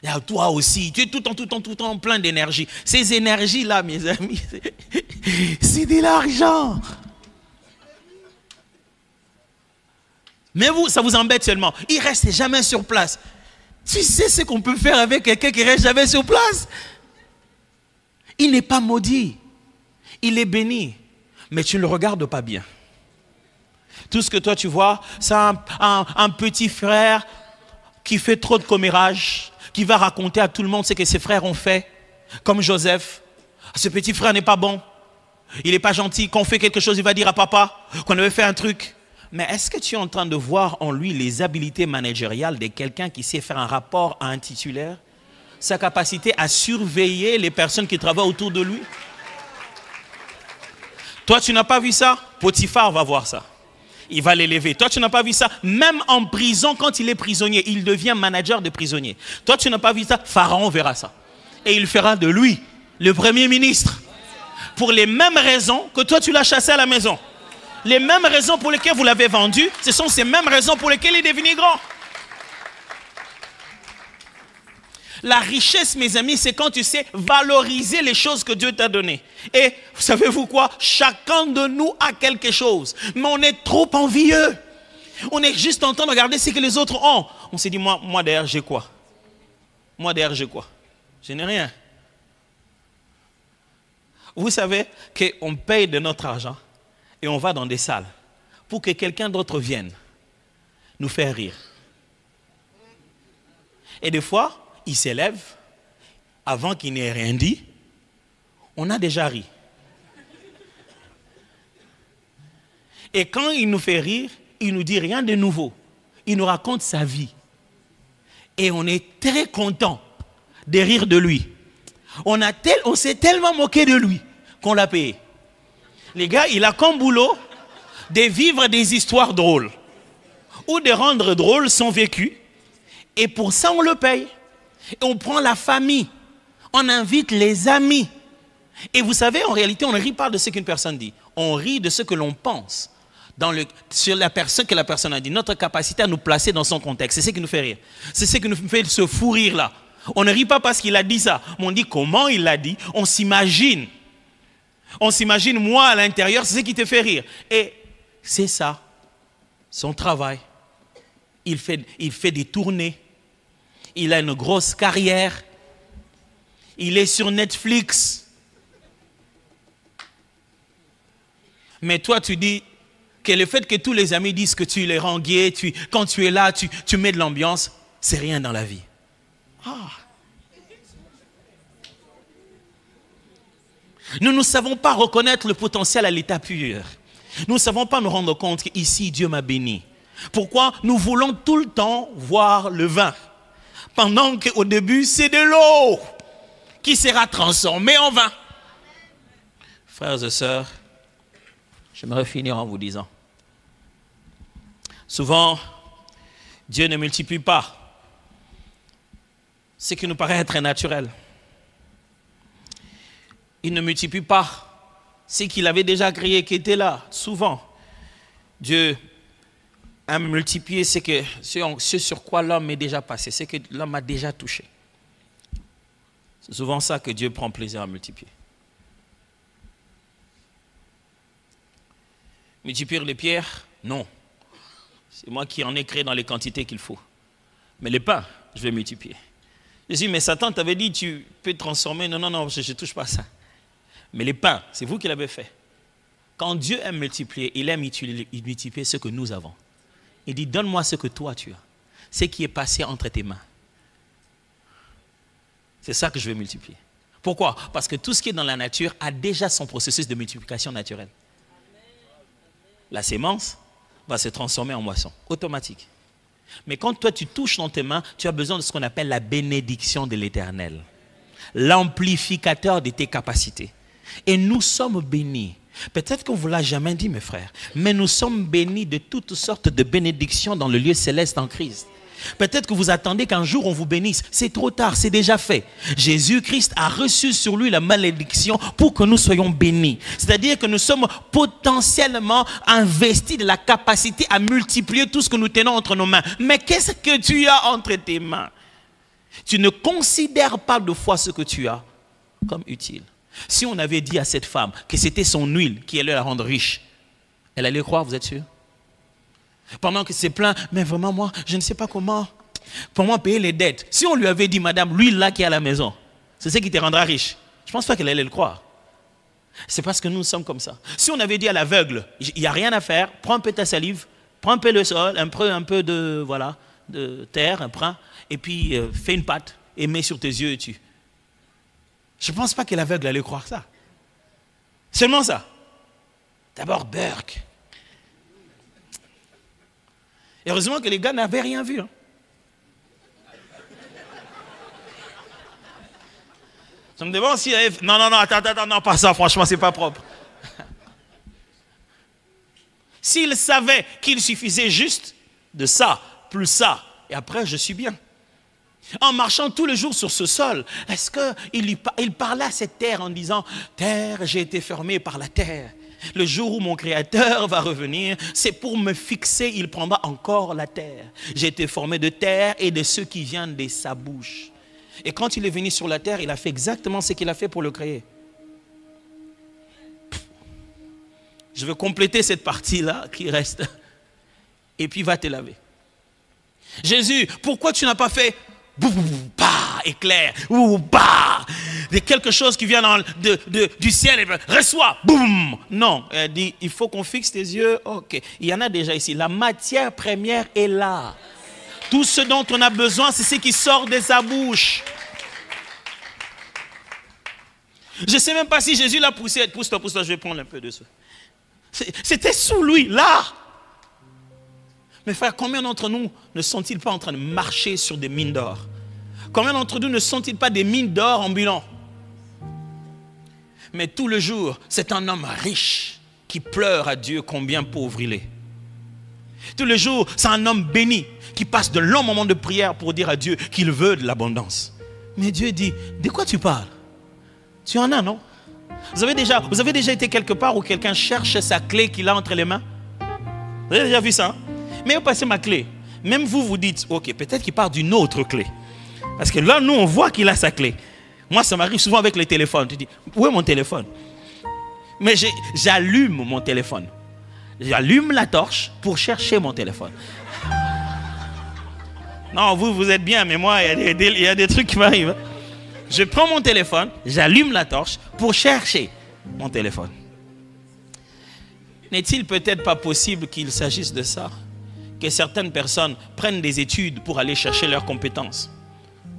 Et à toi aussi, tu es tout le temps, tout le temps, tout le temps plein d'énergie. Ces énergies-là, mes amis, c'est de l'argent. Mais vous, ça vous embête seulement. Il reste jamais sur place. Tu sais ce qu'on peut faire avec quelqu'un qui reste jamais sur place? Il n'est pas maudit. Il est béni. Mais tu ne le regardes pas bien. Tout ce que toi tu vois, c'est un, petit frère qui fait trop de commérages, qui va raconter à tout le monde ce que ses frères ont fait, comme Joseph. Ce petit frère n'est pas bon. Il n'est pas gentil. Qu'on fait quelque chose, il va dire à papa qu'on avait fait un truc. Mais est-ce que tu es en train de voir en lui les habiletés managériales de quelqu'un qui sait faire un rapport à un titulaire? Sa capacité à surveiller les personnes qui travaillent autour de lui Toi, tu n'as pas vu ça? Potiphar va voir ça. Il va l'élever. Toi, tu n'as pas vu ça? Même en prison, quand il est prisonnier, il devient manager de prisonniers. Toi, tu n'as pas vu ça? Pharaon verra ça. Et il fera de lui le premier ministre. Pour les mêmes raisons que toi, tu l'as chassé à la maison les mêmes raisons pour lesquelles vous l'avez vendu, ce sont ces mêmes raisons pour lesquelles il est devenu grand. La richesse, mes amis, c'est quand tu sais valoriser les choses que Dieu t'a données. Et savez-vous quoi? Chacun de nous a quelque chose, mais on est trop envieux. On est juste en train de regarder ce que les autres ont. On s'est dit, moi, moi derrière, j'ai quoi? Moi derrière, j'ai quoi? Je n'ai rien. Vous savez qu'on paye de notre argent et on va dans des salles pour que quelqu'un d'autre vienne nous faire rire. Et des fois, il s'élève, avant qu'il n'ait rien dit, on a déjà ri. Et quand il nous fait rire, il nous dit rien de nouveau. Il nous raconte sa vie. Et on est très content de rire de lui. On, on s'est tellement moqué de lui qu'on l'a payé. Les gars, il a comme boulot de vivre des histoires drôles ou de rendre drôle son vécu. Et pour ça, on le paye. Et on prend la famille. On invite les amis. Et vous savez, en réalité, on ne rit pas de ce qu'une personne dit. On rit de ce que l'on pense sur la personne que la personne a dit. Notre capacité à nous placer dans son contexte. C'est ce qui nous fait rire. C'est ce qui nous fait se fou rire là. On ne rit pas parce qu'il a dit ça. Mais on dit comment il l'a dit. On s'imagine. On s'imagine, moi, à l'intérieur, c'est ce qui te fait rire. Et c'est ça, son travail. Il fait des tournées. Il a une grosse carrière. Il est sur Netflix. Mais toi, tu dis que le fait que tous les amis disent que tu les rends quand tu es là, tu, tu mets de l'ambiance, c'est rien dans la vie. Ah. Nous ne savons pas reconnaître le potentiel à l'état pur. Nous ne savons pas nous rendre compte qu'ici, Dieu m'a béni. Pourquoi nous voulons tout le temps voir le vin? Pendant qu'au début, c'est de l'eau qui sera transformée en vin. Frères et sœurs, j'aimerais finir en vous disant, souvent, Dieu ne multiplie pas ce qui nous paraît être naturel il ne multiplie pas ce qu'il avait déjà créé qui était là, souvent. Dieu a multiplié ce, que, ce sur quoi l'homme est déjà passé, ce que l'homme a déjà touché. C'est souvent ça que Dieu prend plaisir à multiplier. Multiplier les pierres Non. C'est moi qui en ai créé dans les quantités qu'il faut. Mais les pains, je vais multiplier. Dis, mais Satan t'avait dit, tu peux transformer. Non, non, non, je ne touche pas ça. Mais les pains, c'est vous qui l'avez fait. Quand Dieu aime multiplier, il aime multiplier ce que nous avons. Il dit, donne-moi ce que toi tu as. Ce qui est passé entre tes mains. C'est ça que je vais multiplier. Pourquoi? Parce que tout ce qui est dans la nature a déjà son processus de multiplication naturelle. La sémence va se transformer en moisson, automatique. Mais quand toi tu touches dans tes mains, tu as besoin de ce qu'on appelle la bénédiction de l'éternel. L'amplificateur de tes capacités. Et nous sommes bénis. Peut-être qu'on ne vous l'a jamais dit, mes frères, mais nous sommes bénis de toutes sortes de bénédictions dans le lieu céleste en Christ. Peut-être que vous attendez qu'un jour on vous bénisse. C'est trop tard, c'est déjà fait. Jésus-Christ a reçu sur lui la malédiction pour que nous soyons bénis. C'est-à-dire que nous sommes potentiellement investis de la capacité à multiplier tout ce que nous tenons entre nos mains. Mais qu'est-ce que tu as entre tes mains? Tu ne considères pas de fois ce que tu as comme utile. Si on avait dit à cette femme que c'était son huile qui allait la rendre riche, elle allait croire, vous êtes sûr? Pendant que c'est plein, mais vraiment moi, je ne sais pas comment, comment payer les dettes. Si on lui avait dit, madame, lui là qui est à la maison, c'est ce qui te rendra riche, je ne pense pas qu'elle allait le croire. C'est parce que nous sommes comme ça. Si on avait dit à l'aveugle, il n'y a rien à faire, prends un peu ta salive, prends un peu le sol, un peu, un peu de, voilà, de terre, un brin, et puis euh, fais une pâte et mets sur tes yeux et tu. Je ne pense pas que l'aveugle allait croire ça. Seulement ça. D'abord, Burke. heureusement que les gars n'avaient rien vu. Hein. Me demande si. Non, non, non, attends, attends, non, pas ça, franchement, c'est pas propre. S'il savait qu'il suffisait juste de ça, plus ça, et après, je suis bien. En marchant tous les jours sur ce sol, est-ce qu'il il parlait à cette terre en disant Terre, j'ai été fermé par la terre le jour où mon Créateur va revenir, c'est pour me fixer, il prendra encore la terre. J'ai été formé de terre et de ceux qui viennent de sa bouche. Et quand il est venu sur la terre, il a fait exactement ce qu'il a fait pour le créer. Je veux compléter cette partie-là qui reste. Et puis va te laver. Jésus, pourquoi tu n'as pas fait bah, éclair, ou bah, de quelque chose qui vient de, du ciel et reçoit, boum. Non, elle dit, il faut qu'on fixe tes yeux. Ok, il y en a déjà ici. La matière première est là. Tout ce dont on a besoin, c'est ce qui sort de sa bouche. Je ne sais même pas si Jésus l'a poussé. Pousse-toi, pousse-toi, je vais prendre un peu de ça. C'était sous lui, là. Mais frère, combien d'entre nous ne sont-ils pas en train de marcher sur des mines d'or? Combien d'entre nous ne sont-ils pas des mines d'or ambulants? Mais tout le jour, c'est un homme riche qui pleure à Dieu combien pauvre il est. Tous les jours, c'est un homme béni qui passe de longs moments de prière pour dire à Dieu qu'il veut de l'abondance. Mais Dieu dit, de quoi tu parles? Tu en as, non? Vous avez, déjà, vous déjà été quelque part où quelqu'un cherche sa clé qu'il a entre les mains? Vous avez déjà vu ça hein? Mais vous passez ma clé. Même vous, vous dites, ok, peut-être qu'il part d'une autre clé. Parce que là, nous, on voit qu'il a sa clé. Moi, ça m'arrive souvent avec les téléphones. Tu dis, où est mon téléphone? Mais j'allume mon téléphone. J'allume la torche pour chercher mon téléphone. Non, vous, vous êtes bien, mais moi, il y, a des, trucs qui m'arrivent. Hein. Je prends mon téléphone, j'allume la torche pour chercher mon téléphone. N'est-il peut-être pas possible qu'il s'agisse de ça? Que certaines personnes prennent des études pour aller chercher leurs compétences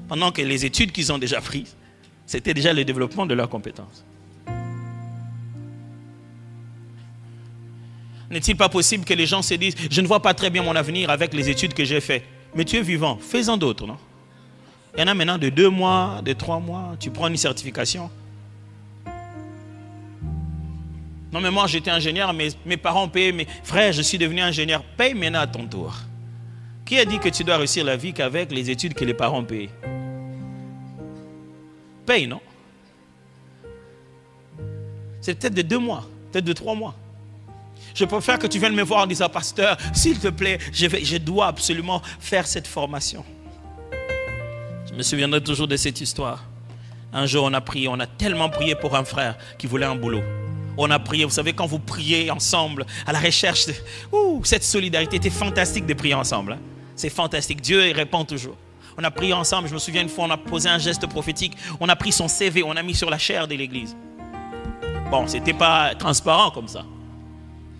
pendant que les études qu'ils ont déjà prises, c'était déjà le développement de leurs compétences. N'est-il pas possible que les gens se disent, je ne vois pas très bien mon avenir avec les études que j'ai faites Mais tu es vivant, fais-en d'autres, non? Il y en a maintenant de deux mois, de trois mois, tu prends une certification. Non, mais moi j'étais ingénieur, mais mes parents payaient, mes frères, je suis devenu ingénieur. Paye maintenant à ton tour. Qui a dit que tu dois réussir la vie qu'avec les études que les parents payent Paye, non? C'est peut-être de deux mois, peut-être de trois mois. Je préfère que tu viennes me voir en disant, pasteur, s'il te plaît, je, je dois absolument faire cette formation. Je me souviendrai toujours de cette histoire. Un jour, on a prié, on a tellement prié pour un frère qui voulait un boulot. On a prié, vous savez, quand vous priez ensemble à la recherche, de, cette solidarité était fantastique de prier ensemble. Hein. C'est fantastique. Dieu répond toujours. On a prié ensemble. Je me souviens une fois, on a posé un geste prophétique. On a pris son CV, on a mis sur la chair de l'église. Bon, c'était pas transparent comme ça.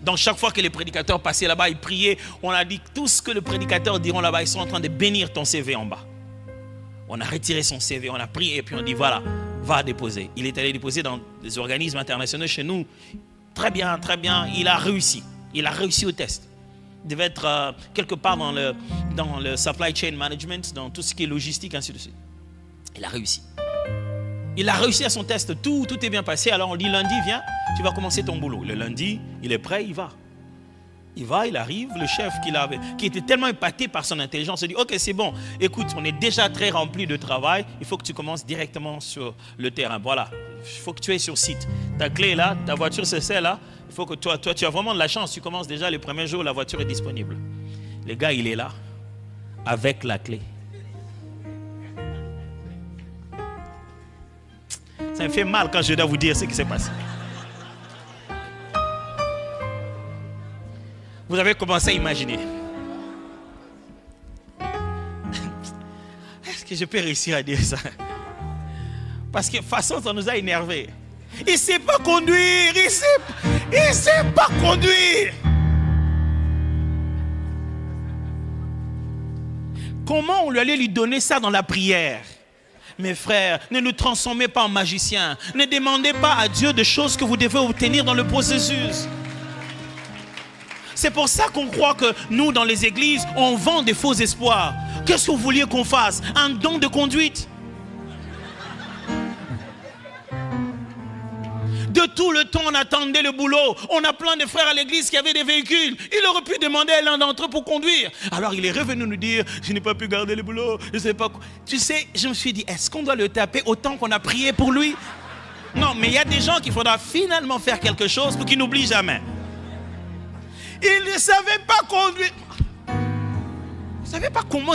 Donc chaque fois que les prédicateurs passaient là-bas, ils priaient. On a dit tout ce que les prédicateurs diront là-bas, ils sont en train de bénir ton CV en bas. On a retiré son CV, on a prié et puis on dit voilà, va déposer. Il est allé déposer dans des organismes internationaux chez nous. Très bien, très bien. Il a réussi. Il a réussi au test devait être euh, quelque part dans le, dans le supply chain management, dans tout ce qui est logistique, ainsi de suite. Il a réussi. Il a réussi à son test, tout, tout est bien passé. Alors on dit lundi, viens, tu vas commencer ton boulot. Le lundi, il est prêt, il va. Il va, il arrive, le chef qui, qui était tellement épaté par son intelligence, se dit, ok, c'est bon, écoute, on est déjà très rempli de travail, il faut que tu commences directement sur le terrain. Voilà, il faut que tu es sur site. Ta clé est là, ta voiture c'est celle-là, il faut que toi, toi, tu as vraiment de la chance, tu commences déjà le premier jour, la voiture est disponible. Le gars, il est là, avec la clé. Ça me fait mal quand je dois vous dire ce qui s'est passé. Vous avez commencé à imaginer. Est-ce que je peux réussir à dire ça? Parce que façon, ça nous a énervés. Il ne sait pas conduire. Il ne sait, il sait pas conduire. Comment on allait lui donner ça dans la prière? Mes frères, ne nous transformez pas en magiciens. Ne demandez pas à Dieu de choses que vous devez obtenir dans le processus. C'est pour ça qu'on croit que nous, dans les églises, on vend des faux espoirs. Qu'est-ce que vous vouliez qu'on fasse? Un don de conduite? De tout le temps, on attendait le boulot. On a plein de frères à l'église qui avaient des véhicules. Il aurait pu demander à l'un d'entre eux pour conduire. Alors il est revenu nous dire, je n'ai pas pu garder le boulot, je ne sais pas quoi. Tu sais, je me suis dit, est-ce qu'on doit le taper autant qu'on a prié pour lui Non, mais il y a des gens qu'il faudra finalement faire quelque chose pour qu'ils n'oublient jamais. Il ne savait pas conduire. Il ne savait pas comment.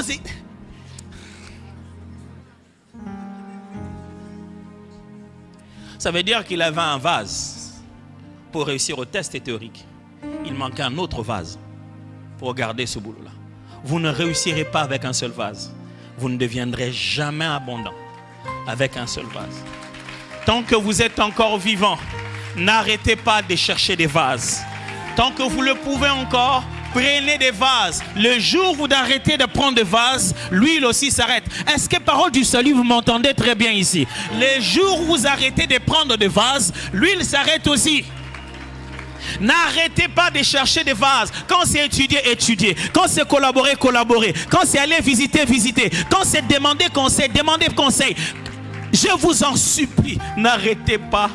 Ça veut dire qu'il avait un vase pour réussir au test théorique. Il manquait un autre vase pour garder ce boulot-là. Vous ne réussirez pas avec un seul vase. Vous ne deviendrez jamais abondant avec un seul vase. Tant que vous êtes encore vivant, n'arrêtez pas de chercher des vases. Tant que vous le pouvez encore, prenez des vases. Le jour où vous arrêtez de prendre des vases, l'huile aussi s'arrête. Est-ce que parole du salut, vous m'entendez très bien ici? Le jour où vous arrêtez de prendre des vases, l'huile s'arrête aussi. N'arrêtez pas de chercher des vases. Quand c'est étudier, étudier. Quand c'est collaborer, collaborer. Quand c'est aller visiter, visiter. Quand c'est demander conseil, demander conseil. Je vous en supplie, n'arrêtez pas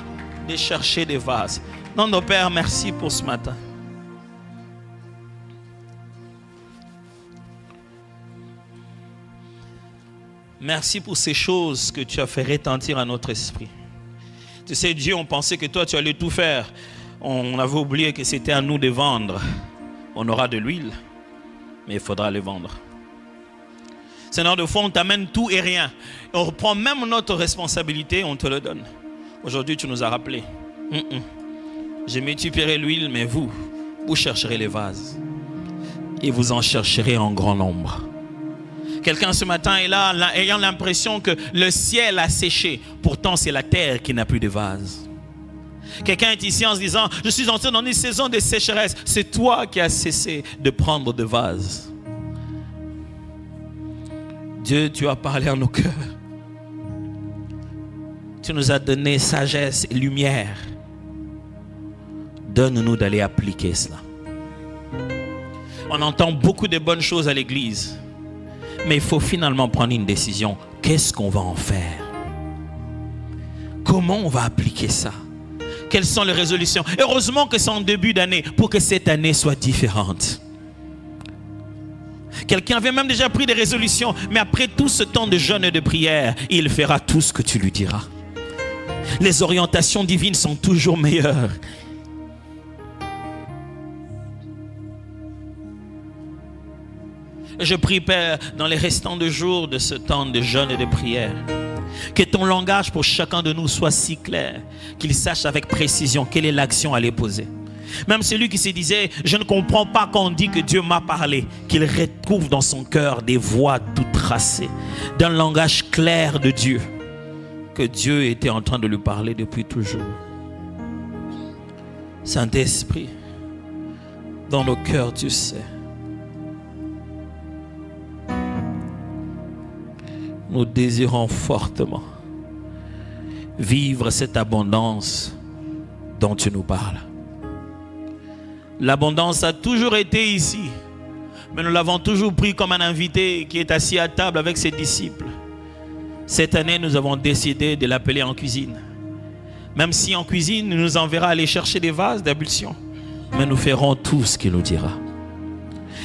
de chercher des vases. Non, nos pères, merci pour ce matin. Merci pour ces choses que tu as fait retentir à notre esprit. Tu sais, Dieu, on pensait que toi, tu allais tout faire. On avait oublié que c'était à nous de vendre. On aura de l'huile, mais il faudra le vendre. Seigneur, de fois, on t'amène tout et rien. on reprend même notre responsabilité, on te le donne. Aujourd'hui, tu nous as rappelé. Je multiplierai l'huile, mais vous, vous chercherez les vases. Et vous en chercherez en grand nombre. Quelqu'un ce matin est là ayant l'impression que le ciel a séché. Pourtant, c'est la terre qui n'a plus de vase. Quelqu'un est ici en se disant, je suis entré dans une saison de sécheresse. C'est toi qui as cessé de prendre de vase. Dieu, tu as parlé à nos cœurs. Tu nous as donné sagesse et lumière. Donne-nous d'aller appliquer cela. On entend beaucoup de bonnes choses à l'église. Mais il faut finalement prendre une décision. Qu'est-ce qu'on va en faire? Comment on va appliquer ça? Quelles sont les résolutions? Heureusement que c'est en début d'année pour que cette année soit différente. Quelqu'un avait même déjà pris des résolutions, mais après tout ce temps de jeûne et de prière, il fera tout ce que tu lui diras. Les orientations divines sont toujours meilleures. Je prie, Père, dans les restants de jours de ce temps de jeûne et de prière, que ton langage pour chacun de nous soit si clair qu'il sache avec précision quelle est l'action à les poser. Même celui qui se disait, je ne comprends pas quand on dit que Dieu m'a parlé, qu'il retrouve dans son cœur des voix tout tracées, d'un langage clair de Dieu, que Dieu était en train de lui parler depuis toujours. Saint-Esprit, dans nos cœurs, tu sais, nous désirons fortement vivre cette abondance dont tu nous parles. L'abondance a toujours été ici, mais nous l'avons toujours pris comme un invité qui est assis à table avec ses disciples. Cette année, nous avons décidé de l'appeler en cuisine. Même si en cuisine, il nous enverra aller chercher des vases d'abulsion. mais nous ferons tout ce qu'il nous dira.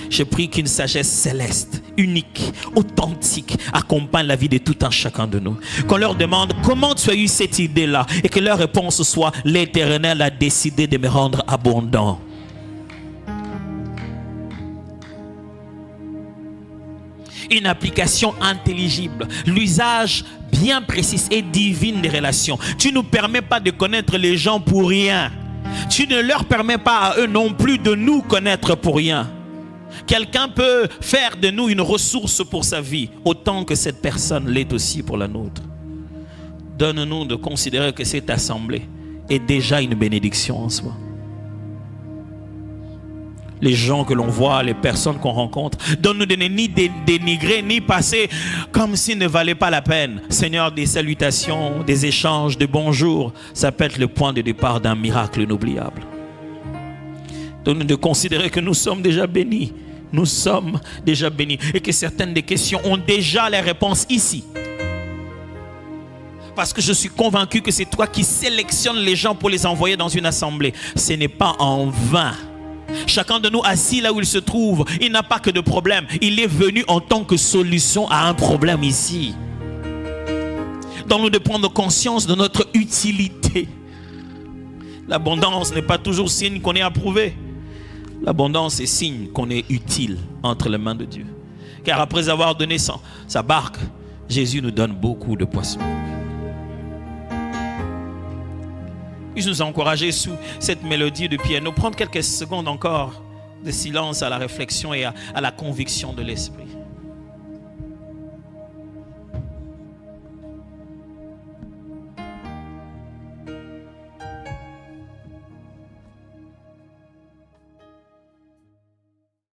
Je prie qu'une sagesse céleste, unique, authentique, accompagne la vie de tout un chacun de nous. Qu'on leur demande comment tu as eu cette idée-là et que leur réponse soit l'éternel a décidé de me rendre abondant. Une application intelligible, l'usage bien précis et divine des relations. Tu ne nous permets pas de connaître les gens pour rien. Tu ne leur permets pas à eux non plus de nous connaître pour rien. Quelqu'un peut faire de nous une ressource pour sa vie, autant que cette personne l'est aussi pour la nôtre. Donne-nous de considérer que cette assemblée est déjà une bénédiction en soi. Les gens que l'on voit, les personnes qu'on rencontre, donne-nous de ne ni dénigrer, ni passer comme s'ils ne valaient pas la peine. Seigneur, des salutations, des échanges, de bonjours, ça peut être le point de départ d'un miracle inoubliable. Donne-nous de considérer que nous sommes déjà bénis nous sommes déjà bénis et que certaines des questions ont déjà les réponses ici. Parce que je suis convaincu que c'est toi qui sélectionnes les gens pour les envoyer dans une assemblée. Ce n'est pas en vain. Chacun de nous assis là où il se trouve, il n'a pas que de problème. Il est venu en tant que solution à un problème ici. Donne-nous de prendre conscience de notre utilité. L'abondance n'est pas toujours signe qu'on est approuvé. L'abondance est signe qu'on est utile entre les mains de Dieu. Car après avoir donné sa barque, Jésus nous donne beaucoup de poissons. Il nous a encouragés sous cette mélodie de piano. Prendre quelques secondes encore de silence à la réflexion et à la conviction de l'Esprit.